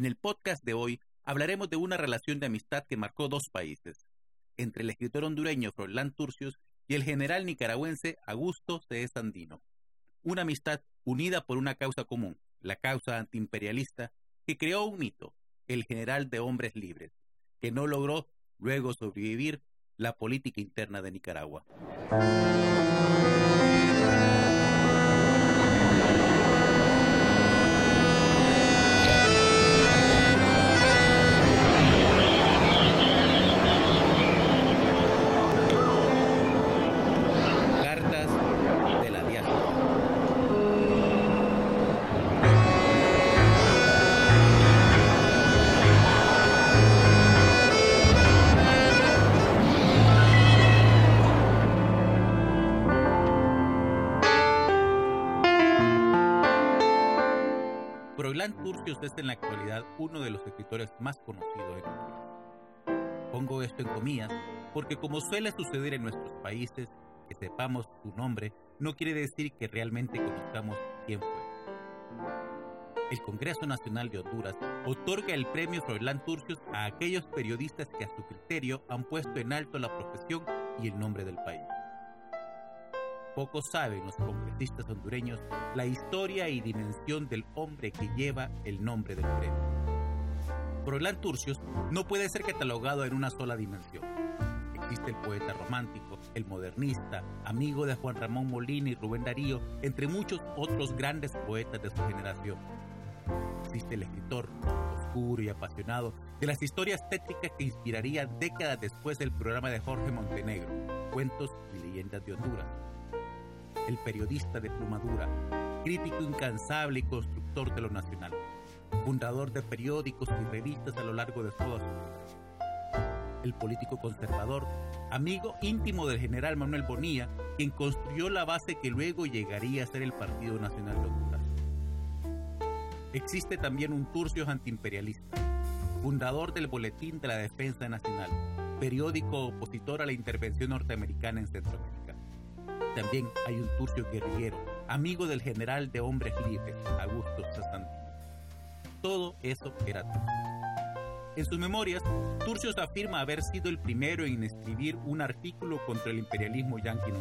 En el podcast de hoy hablaremos de una relación de amistad que marcó dos países, entre el escritor hondureño Froilán Turcios y el general nicaragüense Augusto C. Sandino. Una amistad unida por una causa común, la causa antiimperialista, que creó un mito, el general de hombres libres, que no logró luego sobrevivir la política interna de Nicaragua. Froilán Turcios es en la actualidad uno de los escritores más conocidos en Honduras. Pongo esto en comillas porque como suele suceder en nuestros países, que sepamos su nombre no quiere decir que realmente conozcamos quién fue. El Congreso Nacional de Honduras otorga el premio Froilán Turcios a aquellos periodistas que a su criterio han puesto en alto la profesión y el nombre del país. Pocos saben los congresistas hondureños la historia y dimensión del hombre que lleva el nombre del premio. Froilán Turcios no puede ser catalogado en una sola dimensión. Existe el poeta romántico, el modernista, amigo de Juan Ramón Molina y Rubén Darío, entre muchos otros grandes poetas de su generación. Existe el escritor, oscuro y apasionado, de las historias tétricas que inspirarían décadas después del programa de Jorge Montenegro, Cuentos y Leyendas de Honduras el periodista de plumadura, crítico incansable y constructor de lo nacional, fundador de periódicos y revistas a lo largo de toda su vida. El político conservador, amigo íntimo del general Manuel Bonilla, quien construyó la base que luego llegaría a ser el Partido Nacional de Honduras. Existe también un Turcios antiimperialista, fundador del Boletín de la Defensa Nacional, periódico opositor a la intervención norteamericana en Centroamérica. También hay un Turcio guerrillero, amigo del general de hombres libres, Augusto Sastantino. Todo eso era. En sus memorias, Turcios afirma haber sido el primero en escribir un artículo contra el imperialismo yanqui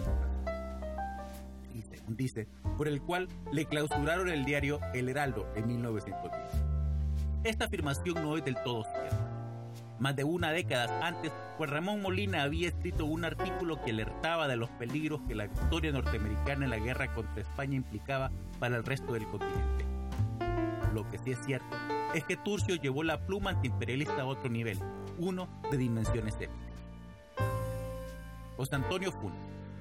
y según dice, por el cual le clausuraron el diario El Heraldo en 1910. Esta afirmación no es del todo cierta más de una década antes, Ramón Molina había escrito un artículo que alertaba de los peligros que la victoria norteamericana en la guerra contra España implicaba para el resto del continente. Lo que sí es cierto es que Turcio llevó la pluma antiimperialista a otro nivel, uno de dimensiones épicas. José Antonio Fun,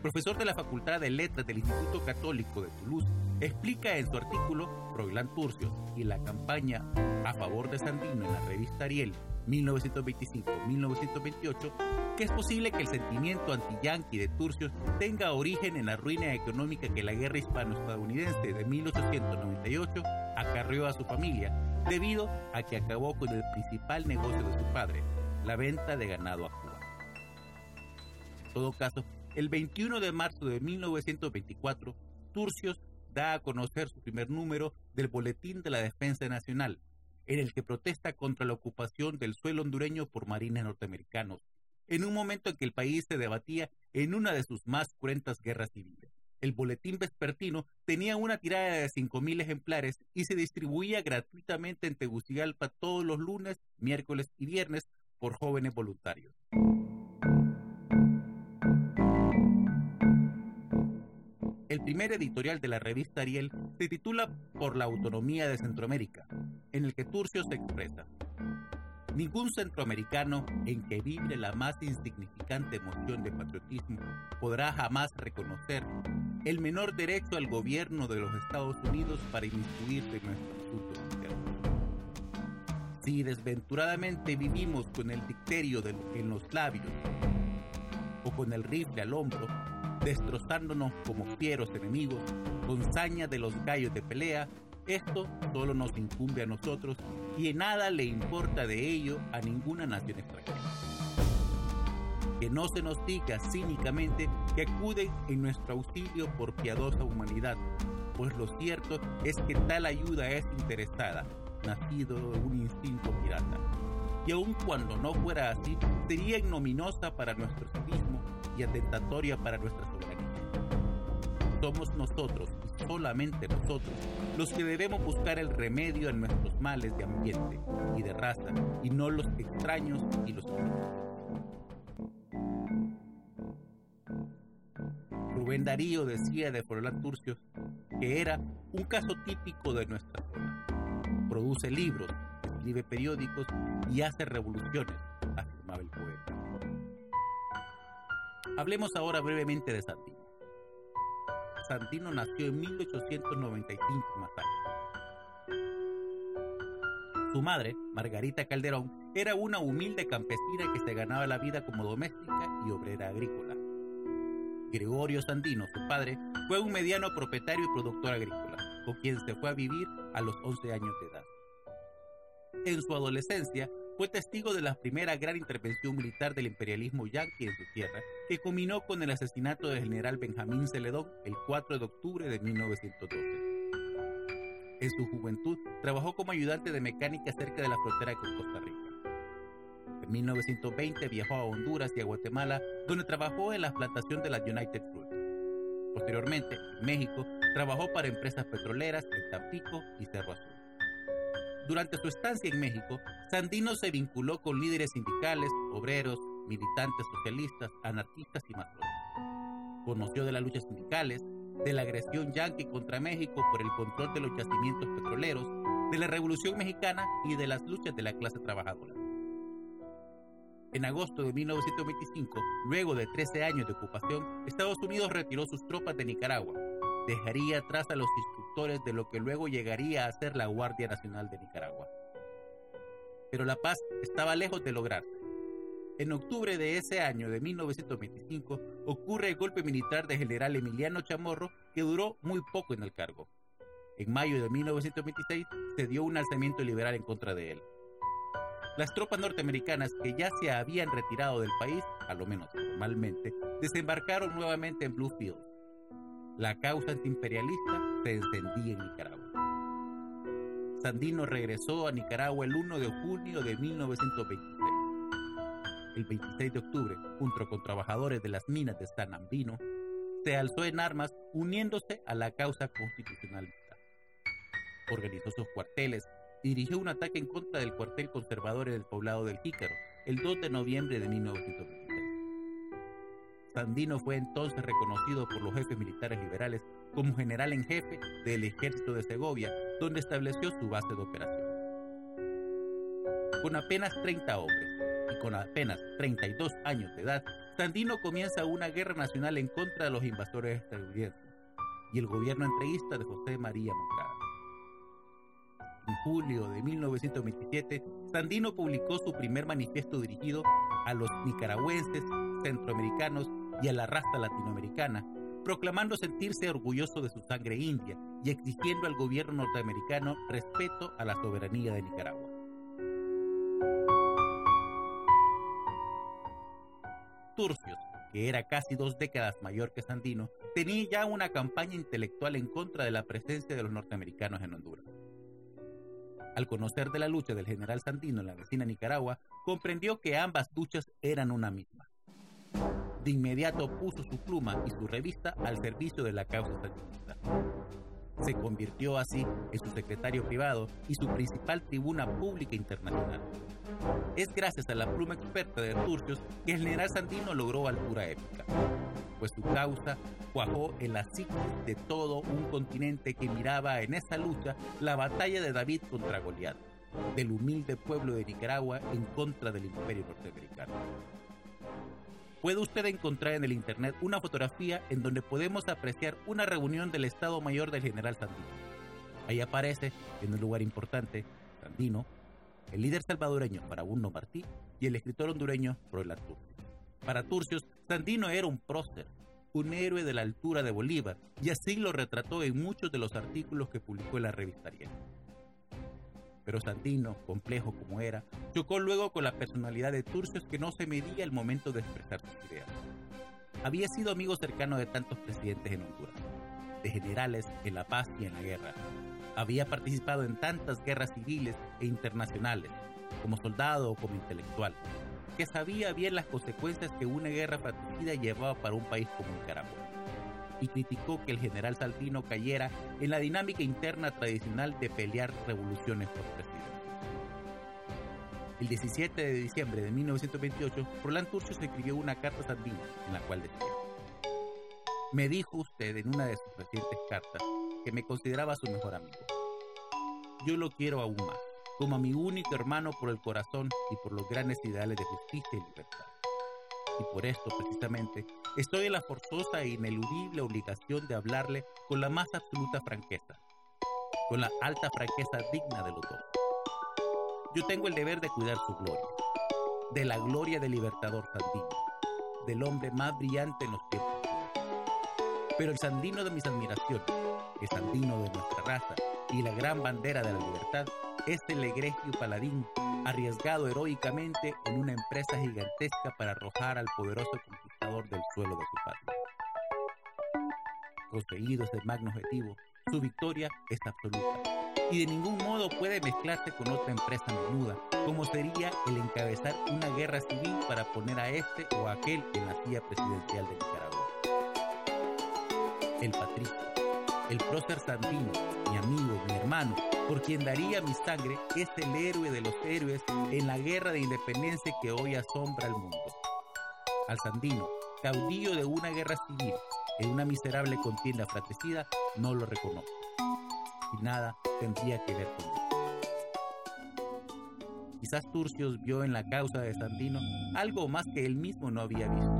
profesor de la Facultad de Letras del Instituto Católico de Toulouse, explica en su artículo Froilán Turcios y la campaña a favor de Sandino en la revista Ariel 1925-1928, que es posible que el sentimiento anti-yanqui de Turcios tenga origen en la ruina económica que la guerra hispano-estadounidense de 1898 acarreó a su familia, debido a que acabó con el principal negocio de su padre, la venta de ganado a Cuba. En todo caso, el 21 de marzo de 1924, Turcios da a conocer su primer número del Boletín de la Defensa Nacional, en el que protesta contra la ocupación del suelo hondureño por marines norteamericanos, en un momento en que el país se debatía en una de sus más cruentas guerras civiles. El boletín vespertino tenía una tirada de 5.000 ejemplares y se distribuía gratuitamente en Tegucigalpa todos los lunes, miércoles y viernes por jóvenes voluntarios. El primer editorial de la revista Ariel se titula Por la autonomía de Centroamérica, en el que Turcio se expresa. Ningún centroamericano en que vibre la más insignificante emoción de patriotismo podrá jamás reconocer el menor derecho al gobierno de los Estados Unidos para inmiscuirse en nuestros asuntos internos. Si desventuradamente vivimos con el dicterio en los labios o con el rifle al hombro, destrozándonos como fieros enemigos, con saña de los gallos de pelea, esto solo nos incumbe a nosotros y en nada le importa de ello a ninguna nación extranjera. Que no se nos diga cínicamente que acuden en nuestro auxilio por piadosa humanidad, pues lo cierto es que tal ayuda es interesada, nacido un instinto pirata. Y aun cuando no fuera así, sería ignominosa para nuestro civismo y atentatoria para nuestra soberanía. Somos nosotros, y solamente nosotros, los que debemos buscar el remedio en nuestros males de ambiente y de raza, y no los extraños y los enemigos. Rubén Darío decía de Forlán Turcios que era un caso típico de nuestra zona. Produce libros, escribe periódicos y hace revoluciones, afirmaba el poeta. Hablemos ahora brevemente de Sandino. Sandino nació en 1895 en. Su madre, Margarita Calderón, era una humilde campesina que se ganaba la vida como doméstica y obrera agrícola. Gregorio Sandino, su padre, fue un mediano propietario y productor agrícola, con quien se fue a vivir a los 11 años de edad. En su adolescencia, fue testigo de la primera gran intervención militar del imperialismo yanqui en su tierra, que culminó con el asesinato del general Benjamín Celedón el 4 de octubre de 1912. En su juventud, trabajó como ayudante de mecánica cerca de la frontera con Costa Rica. En 1920 viajó a Honduras y a Guatemala, donde trabajó en la plantación de la United Fruit. Posteriormente, en México, trabajó para empresas petroleras en Tampico y Cerro Azul. Durante su estancia en México, Sandino se vinculó con líderes sindicales, obreros, militantes socialistas, anarquistas y masones. Conoció de las luchas sindicales, de la agresión yanqui contra México por el control de los yacimientos petroleros, de la Revolución Mexicana y de las luchas de la clase trabajadora. En agosto de 1925, luego de 13 años de ocupación, Estados Unidos retiró sus tropas de Nicaragua. Dejaría atrás a los de lo que luego llegaría a ser la Guardia Nacional de Nicaragua. Pero la paz estaba lejos de lograrse. En octubre de ese año de 1925 ocurre el golpe militar del general Emiliano Chamorro que duró muy poco en el cargo. En mayo de 1926 se dio un alzamiento liberal en contra de él. Las tropas norteamericanas que ya se habían retirado del país, a lo menos formalmente, desembarcaron nuevamente en Bluefield. La causa antiimperialista se encendía en Nicaragua. Sandino regresó a Nicaragua el 1 de junio de 1926. El 26 de octubre, junto con trabajadores de las minas de San Ambino, se alzó en armas uniéndose a la causa constitucionalista. Organizó sus cuarteles dirigió un ataque en contra del cuartel conservador del poblado del Jícaro el 2 de noviembre de 1926. Sandino fue entonces reconocido por los jefes militares liberales como general en jefe del ejército de Segovia, donde estableció su base de operación. Con apenas 30 hombres y con apenas 32 años de edad, Sandino comienza una guerra nacional en contra de los invasores estadounidenses y el gobierno entreguista de José María Moncada. En julio de 1927, Sandino publicó su primer manifiesto dirigido a los nicaragüenses, centroamericanos y a la raza latinoamericana, proclamando sentirse orgulloso de su sangre india y exigiendo al gobierno norteamericano respeto a la soberanía de Nicaragua. Turcios, que era casi dos décadas mayor que Sandino, tenía ya una campaña intelectual en contra de la presencia de los norteamericanos en Honduras. Al conocer de la lucha del general Sandino en la vecina Nicaragua, comprendió que ambas luchas eran una misma. De inmediato puso su pluma y su revista al servicio de la causa sandinista. Se convirtió así en su secretario privado y su principal tribuna pública internacional. Es gracias a la pluma experta de Turcios que el general Sandino logró altura épica pues su causa cuajó en la psiquis de todo un continente que miraba en esta lucha la batalla de David contra Goliat, del humilde pueblo de Nicaragua en contra del imperio norteamericano. Puede usted encontrar en el internet una fotografía en donde podemos apreciar una reunión del Estado Mayor del general Sandino. Ahí aparece, en un lugar importante, Sandino, el líder salvadoreño Farabundo Martí y el escritor hondureño Roland Turcios. Para Turcios, Sandino era un prócer, un héroe de la altura de Bolívar, y así lo retrató en muchos de los artículos que publicó en la revista Ariel. Pero Sandino, complejo como era, chocó luego con la personalidad de Turcios que no se medía el momento de expresar sus ideas. Había sido amigo cercano de tantos presidentes en Honduras, de generales en la paz y en la guerra. Había participado en tantas guerras civiles e internacionales, como soldado o como intelectual, que sabía bien las consecuencias que una guerra fratricida llevaba para un país como Nicaragua. Y criticó que el general Saldino cayera en la dinámica interna tradicional de pelear revoluciones por presidente. El 17 de diciembre de 1928, Roland Turcios escribió una carta a Sandino en la cual decía Me dijo usted en una de sus recientes cartas que me consideraba su mejor amigo. Yo lo quiero aún más como a mi único hermano por el corazón y por los grandes ideales de justicia y libertad. Y por esto, precisamente, estoy en la forzosa e ineludible obligación de hablarle con la más absoluta franqueza, con la alta franqueza digna de los dos. Yo tengo el deber de cuidar su gloria, de la gloria del libertador Sandino, del hombre más brillante en los tiempos. Pero el Sandino de mis admiraciones, el Sandino de nuestra raza y la gran bandera de la libertad, este egregio paladín, arriesgado heroicamente en una empresa gigantesca para arrojar al poderoso conquistador del suelo de su patria. Conseguido ese magno objetivo, su victoria es absoluta y de ningún modo puede mezclarse con otra empresa menuda, como sería el encabezar una guerra civil para poner a este o a aquel en la silla presidencial de Nicaragua. El patricio el prócer Sandino, mi amigo, mi hermano, por quien daría mi sangre, es el héroe de los héroes en la guerra de independencia que hoy asombra al mundo. Al Sandino, caudillo de una guerra civil, en una miserable contienda fratricida, no lo reconozco. Y nada tendría que ver con él. Quizás Turcios vio en la causa de Sandino algo más que él mismo no había visto,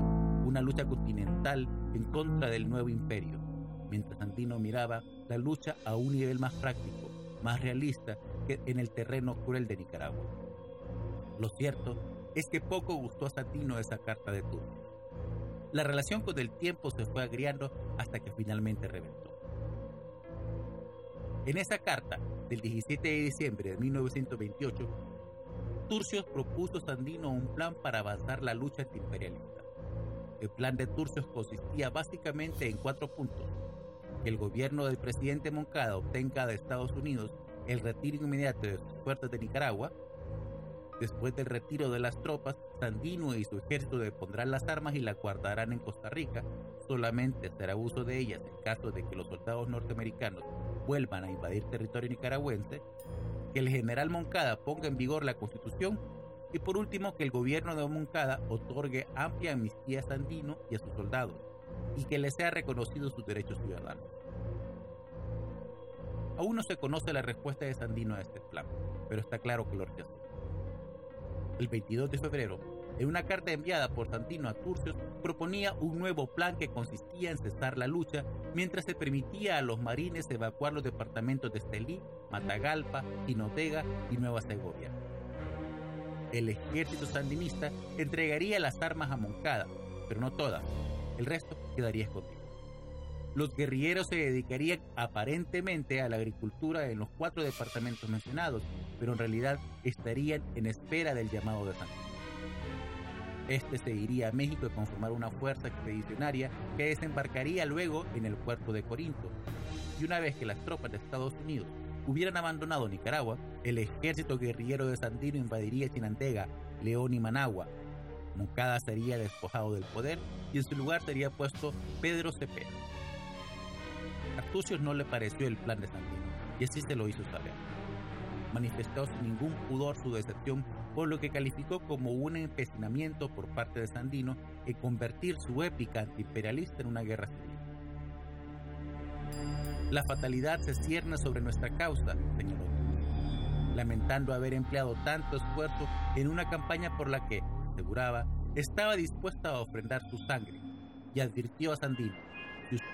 una lucha continental en contra del nuevo imperio mientras Sandino miraba la lucha a un nivel más práctico, más realista que en el terreno cruel de Nicaragua. Lo cierto es que poco gustó a Sandino esa carta de turno. La relación con el tiempo se fue agriando hasta que finalmente reventó. En esa carta del 17 de diciembre de 1928, Turcios propuso a Sandino un plan para avanzar la lucha antiimperialista. El plan de Turcios consistía básicamente en cuatro puntos el gobierno del presidente Moncada obtenga de Estados Unidos el retiro inmediato de sus fuerzas de Nicaragua, después del retiro de las tropas, Sandino y su ejército depondrán las armas y la guardarán en Costa Rica, solamente hacer uso de ellas en caso de que los soldados norteamericanos vuelvan a invadir territorio nicaragüense, que el general Moncada ponga en vigor la constitución y por último que el gobierno de Moncada otorgue amplia amnistía a Sandino y a sus soldados y que le sea reconocido sus derechos ciudadanos. Aún no se conoce la respuesta de Sandino a este plan, pero está claro que lo rechazó. El 22 de febrero, en una carta enviada por Sandino a Turcios, proponía un nuevo plan que consistía en cesar la lucha mientras se permitía a los marines evacuar los departamentos de Estelí, Matagalpa, Jinotega y Nueva Segovia. El ejército sandinista entregaría las armas a Moncada, pero no todas, el resto quedaría escondido. Los guerrilleros se dedicarían aparentemente a la agricultura en los cuatro departamentos mencionados, pero en realidad estarían en espera del llamado de Sandino. Este se iría a México a conformar una fuerza expedicionaria que desembarcaría luego en el puerto de Corinto. Y una vez que las tropas de Estados Unidos hubieran abandonado Nicaragua, el ejército guerrillero de Sandino invadiría Chinantega, León y Managua, Moncada sería despojado del poder y en su lugar sería puesto Pedro Cepeda. Tucios no le pareció el plan de Sandino y así se lo hizo saber. Manifestó sin ningún pudor su decepción por lo que calificó como un empecinamiento por parte de Sandino en convertir su épica antiimperialista en una guerra civil. La fatalidad se cierne sobre nuestra causa, señaló, lamentando haber empleado tanto esfuerzo en una campaña por la que, aseguraba, estaba dispuesta a ofrendar su sangre y advirtió a Sandino,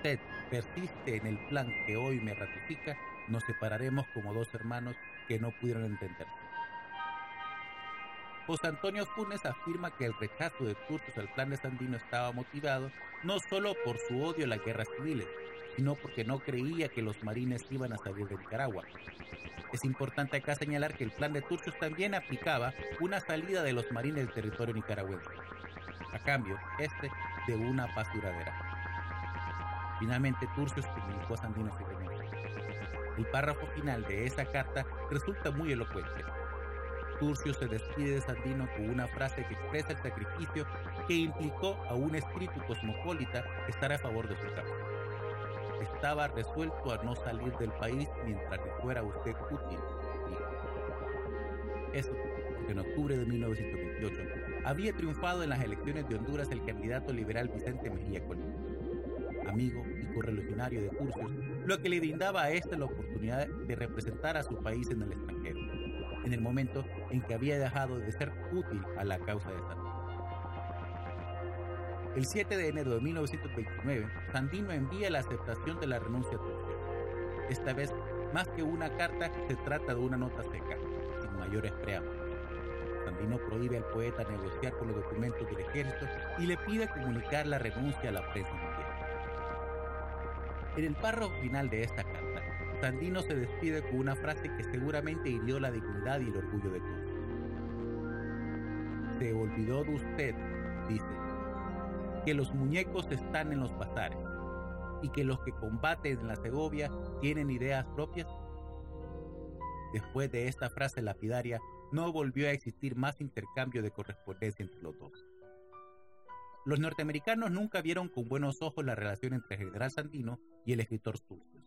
usted persiste en el plan que hoy me ratifica, nos separaremos como dos hermanos que no pudieron entenderse. José Antonio Funes afirma que el rechazo de Turcos al plan de Sandino estaba motivado no solo por su odio a las guerras civiles, sino porque no creía que los marines iban a salir de Nicaragua. Es importante acá señalar que el plan de Turcios también aplicaba una salida de los marines del territorio nicaragüense, a cambio, este, de una paz duradera. Finalmente, Turcios comunicó a Sandino El párrafo final de esa carta resulta muy elocuente. Turcio se despide de Sandino con una frase que expresa el sacrificio que implicó a un espíritu cosmopolita estar a favor de su causa. Estaba resuelto a no salir del país mientras que fuera usted útil. Eso, en octubre de 1928 había triunfado en las elecciones de Honduras el candidato liberal Vicente Mejía Colín, amigo y correligionario de Turcios, lo que le brindaba a este la oportunidad de representar a su país en el extranjero, en el momento en que había dejado de ser útil a la causa de Sandino. El 7 de enero de 1929, Sandino envía la aceptación de la renuncia a Turcios. Esta vez, más que una carta, se trata de una nota seca, sin mayores preámbulos. Sandino prohíbe al poeta negociar con los documentos del ejército y le pide comunicar la renuncia a la prensa. En el párrafo final de esta carta, Sandino se despide con una frase que seguramente hirió la dignidad y el orgullo de todos. Se olvidó de usted, dice, que los muñecos están en los bazares y que los que combaten en la Segovia tienen ideas propias. Después de esta frase lapidaria, no volvió a existir más intercambio de correspondencia entre los dos. Los norteamericanos nunca vieron con buenos ojos la relación entre el general Sandino y el escritor Turcios.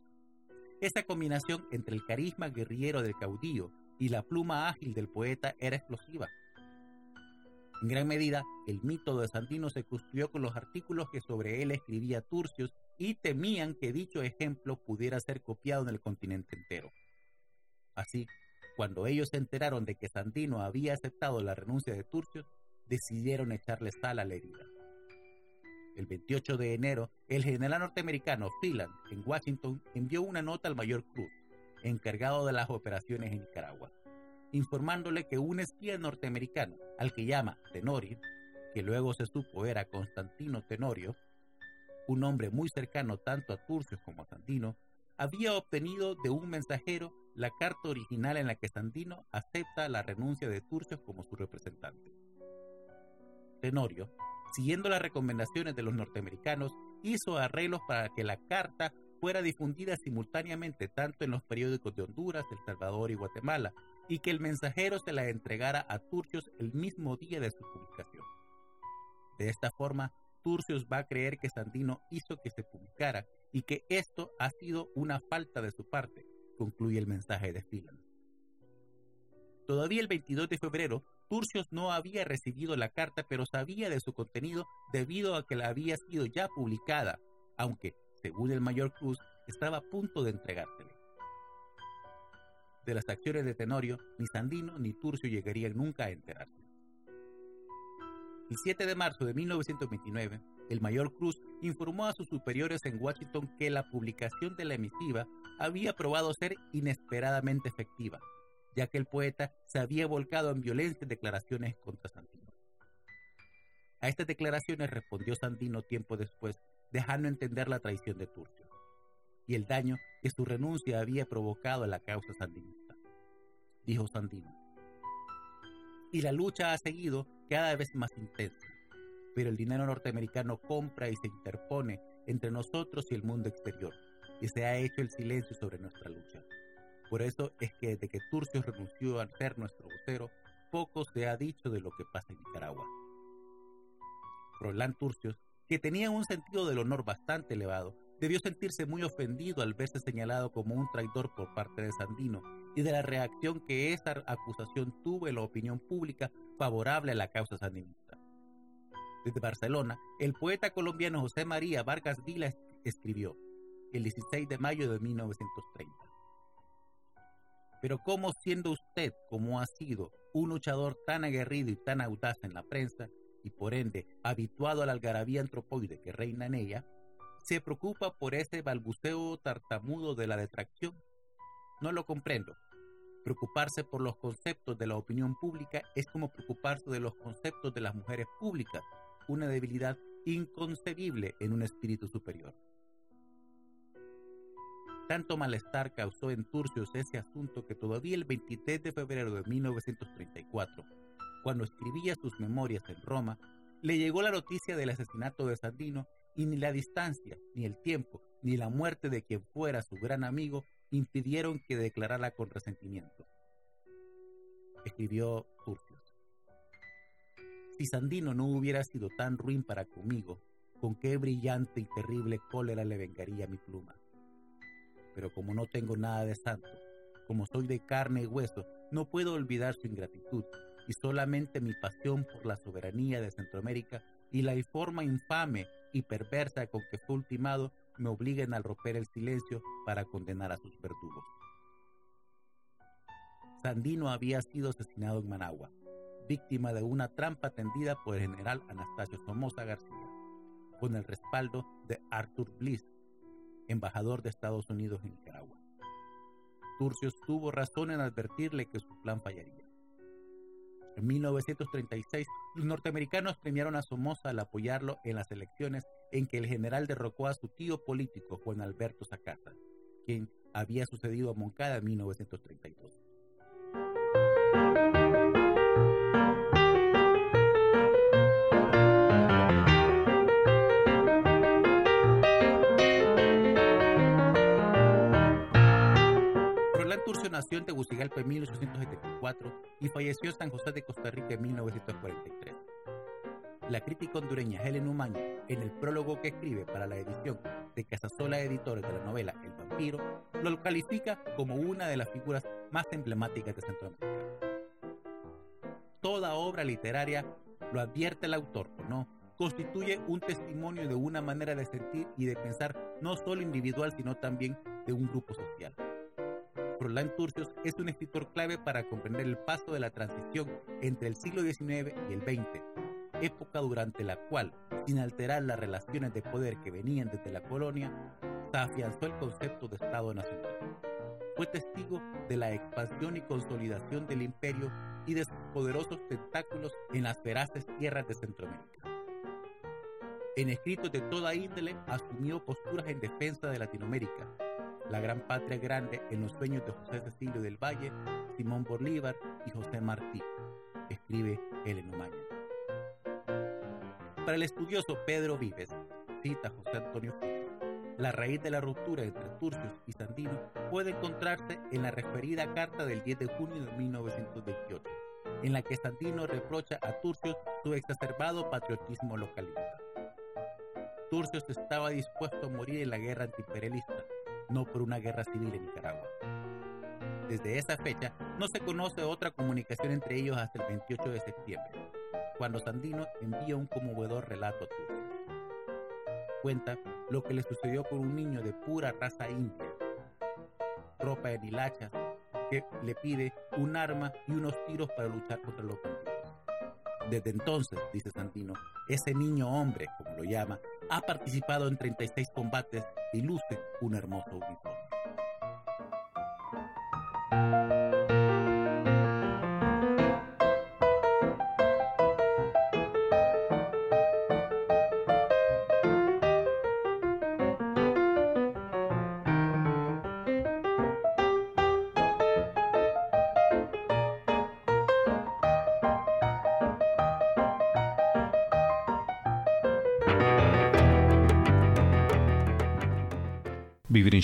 Esa combinación entre el carisma guerrillero del caudillo y la pluma ágil del poeta era explosiva. En gran medida, el mito de Sandino se construyó con los artículos que sobre él escribía Turcios y temían que dicho ejemplo pudiera ser copiado en el continente entero. Así, cuando ellos se enteraron de que Sandino había aceptado la renuncia de Turcios, decidieron echarle sal a la herida. El 28 de enero, el general norteamericano Freeland en Washington envió una nota al mayor Cruz, encargado de las operaciones en Nicaragua, informándole que un espía norteamericano, al que llama Tenorio, que luego se supo era Constantino Tenorio, un hombre muy cercano tanto a Turcios como a Sandino, había obtenido de un mensajero la carta original en la que Sandino acepta la renuncia de Turcios como su representante. Tenorio, siguiendo las recomendaciones de los norteamericanos, hizo arreglos para que la carta fuera difundida simultáneamente tanto en los periódicos de Honduras, El Salvador y Guatemala, y que el mensajero se la entregara a Turcios el mismo día de su publicación. De esta forma, Turcios va a creer que Sandino hizo que se publicara y que esto ha sido una falta de su parte, concluye el mensaje de Phelan. Todavía el 22 de febrero, Turcios no había recibido la carta, pero sabía de su contenido debido a que la había sido ya publicada, aunque, según el mayor Cruz, estaba a punto de entregársele. De las acciones de Tenorio, ni Sandino ni Turcio llegarían nunca a enterarse. El 7 de marzo de 1929, el mayor Cruz informó a sus superiores en Washington que la publicación de la emisiva había probado ser inesperadamente efectiva, ya que el poeta se había volcado en violentas declaraciones contra Sandino. A estas declaraciones respondió Sandino tiempo después, dejando entender la traición de Turcio y el daño que su renuncia había provocado a la causa sandinista. Dijo Sandino. Y la lucha ha seguido cada vez más intensa, pero el dinero norteamericano compra y se interpone entre nosotros y el mundo exterior, y se ha hecho el silencio sobre nuestra lucha. Por eso es que desde que Turcio renunció a ser nuestro vocero, poco se ha dicho de lo que pasa en Nicaragua. Roland Turcios, que tenía un sentido del honor bastante elevado, debió sentirse muy ofendido al verse señalado como un traidor por parte de Sandino y de la reacción que esa acusación tuvo en la opinión pública favorable a la causa sandinista. Desde Barcelona, el poeta colombiano José María Vargas Vila escribió, el 16 de mayo de 1930. Pero ¿cómo siendo usted, como ha sido, un luchador tan aguerrido y tan audaz en la prensa, y por ende habituado a la algarabía antropoide que reina en ella, se preocupa por ese balbuceo tartamudo de la detracción? No lo comprendo. Preocuparse por los conceptos de la opinión pública es como preocuparse de los conceptos de las mujeres públicas, una debilidad inconcebible en un espíritu superior. Tanto malestar causó en Turcios ese asunto que todavía el 23 de febrero de 1934, cuando escribía sus memorias en Roma, le llegó la noticia del asesinato de Sandino y ni la distancia, ni el tiempo, ni la muerte de quien fuera su gran amigo impidieron que declarara con resentimiento. Escribió Turcios. Si Sandino no hubiera sido tan ruin para conmigo, con qué brillante y terrible cólera le vengaría mi pluma. Pero como no tengo nada de santo, como soy de carne y hueso, no puedo olvidar su ingratitud y solamente mi pasión por la soberanía de Centroamérica y la forma infame y perversa con que fue ultimado me obliguen a romper el silencio para condenar a sus verdugos. Sandino había sido asesinado en Managua, víctima de una trampa tendida por el general Anastasio Somoza García, con el respaldo de Arthur Bliss, embajador de Estados Unidos en Nicaragua. Turcios tuvo razón en advertirle que su plan fallaría. En 1936, los norteamericanos premiaron a Somoza al apoyarlo en las elecciones en que el general derrocó a su tío político Juan Alberto Sacasa, quien había sucedido a Moncada en 1932. Nació en Tegucigalpa en 1874 y falleció en San José de Costa Rica en 1943. La crítica hondureña Helen Umaña, en el prólogo que escribe para la edición de Casasola Editores de la novela El vampiro, lo califica como una de las figuras más emblemáticas de Centroamérica. Toda obra literaria, lo advierte el autor o no, constituye un testimonio de una manera de sentir y de pensar no solo individual, sino también de un grupo social. Roland Turcios es un escritor clave para comprender el paso de la transición entre el siglo XIX y el XX, época durante la cual, sin alterar las relaciones de poder que venían desde la colonia, se afianzó el concepto de Estado Nacional. Fue testigo de la expansión y consolidación del imperio y de sus poderosos tentáculos en las feraces tierras de Centroamérica. En escritos de toda índole asumió posturas en defensa de Latinoamérica, la gran patria grande en los sueños de José Cecilio del Valle, Simón Bolívar y José Martí, escribe Helen Umaña. Para el estudioso Pedro Vives, cita José Antonio la raíz de la ruptura entre Turcios y Sandino puede encontrarse en la referida carta del 10 de junio de 1928, en la que Sandino reprocha a Turcios su exacerbado patriotismo localista. Turcios estaba dispuesto a morir en la guerra antiimperialista, no por una guerra civil en Nicaragua. Desde esa fecha no se conoce otra comunicación entre ellos hasta el 28 de septiembre, cuando Sandino envía un conmovedor relato a Turcios. Cuenta lo que le sucedió con un niño de pura raza india, ropa de hilacha, que le pide un arma y unos tiros para luchar contra los bandidos. Desde entonces, dice Sandino, ese niño hombre, como lo llama, ha participado en 36 combates y luce un hermoso uniforme.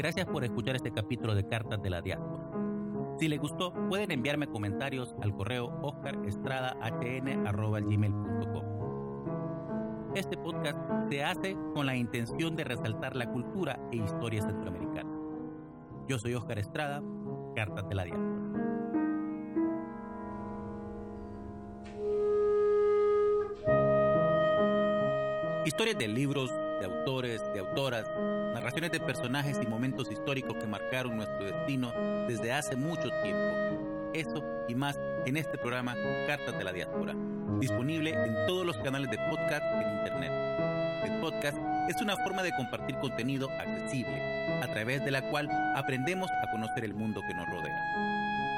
Gracias por escuchar este capítulo de Cartas de la Diáspora. Si les gustó, pueden enviarme comentarios al correo oscarestradahn.com. Este podcast se hace con la intención de resaltar la cultura e historia centroamericana. Yo soy Oscar Estrada, Cartas de la Diáspora. Historias de libros, de autores, de autoras, narraciones de personajes y momentos históricos que marcaron nuestro destino desde hace mucho tiempo. Eso y más en este programa Cartas de la Diáspora, disponible en todos los canales de podcast en Internet. El podcast es una forma de compartir contenido accesible, a través de la cual aprendemos a conocer el mundo que nos rodea.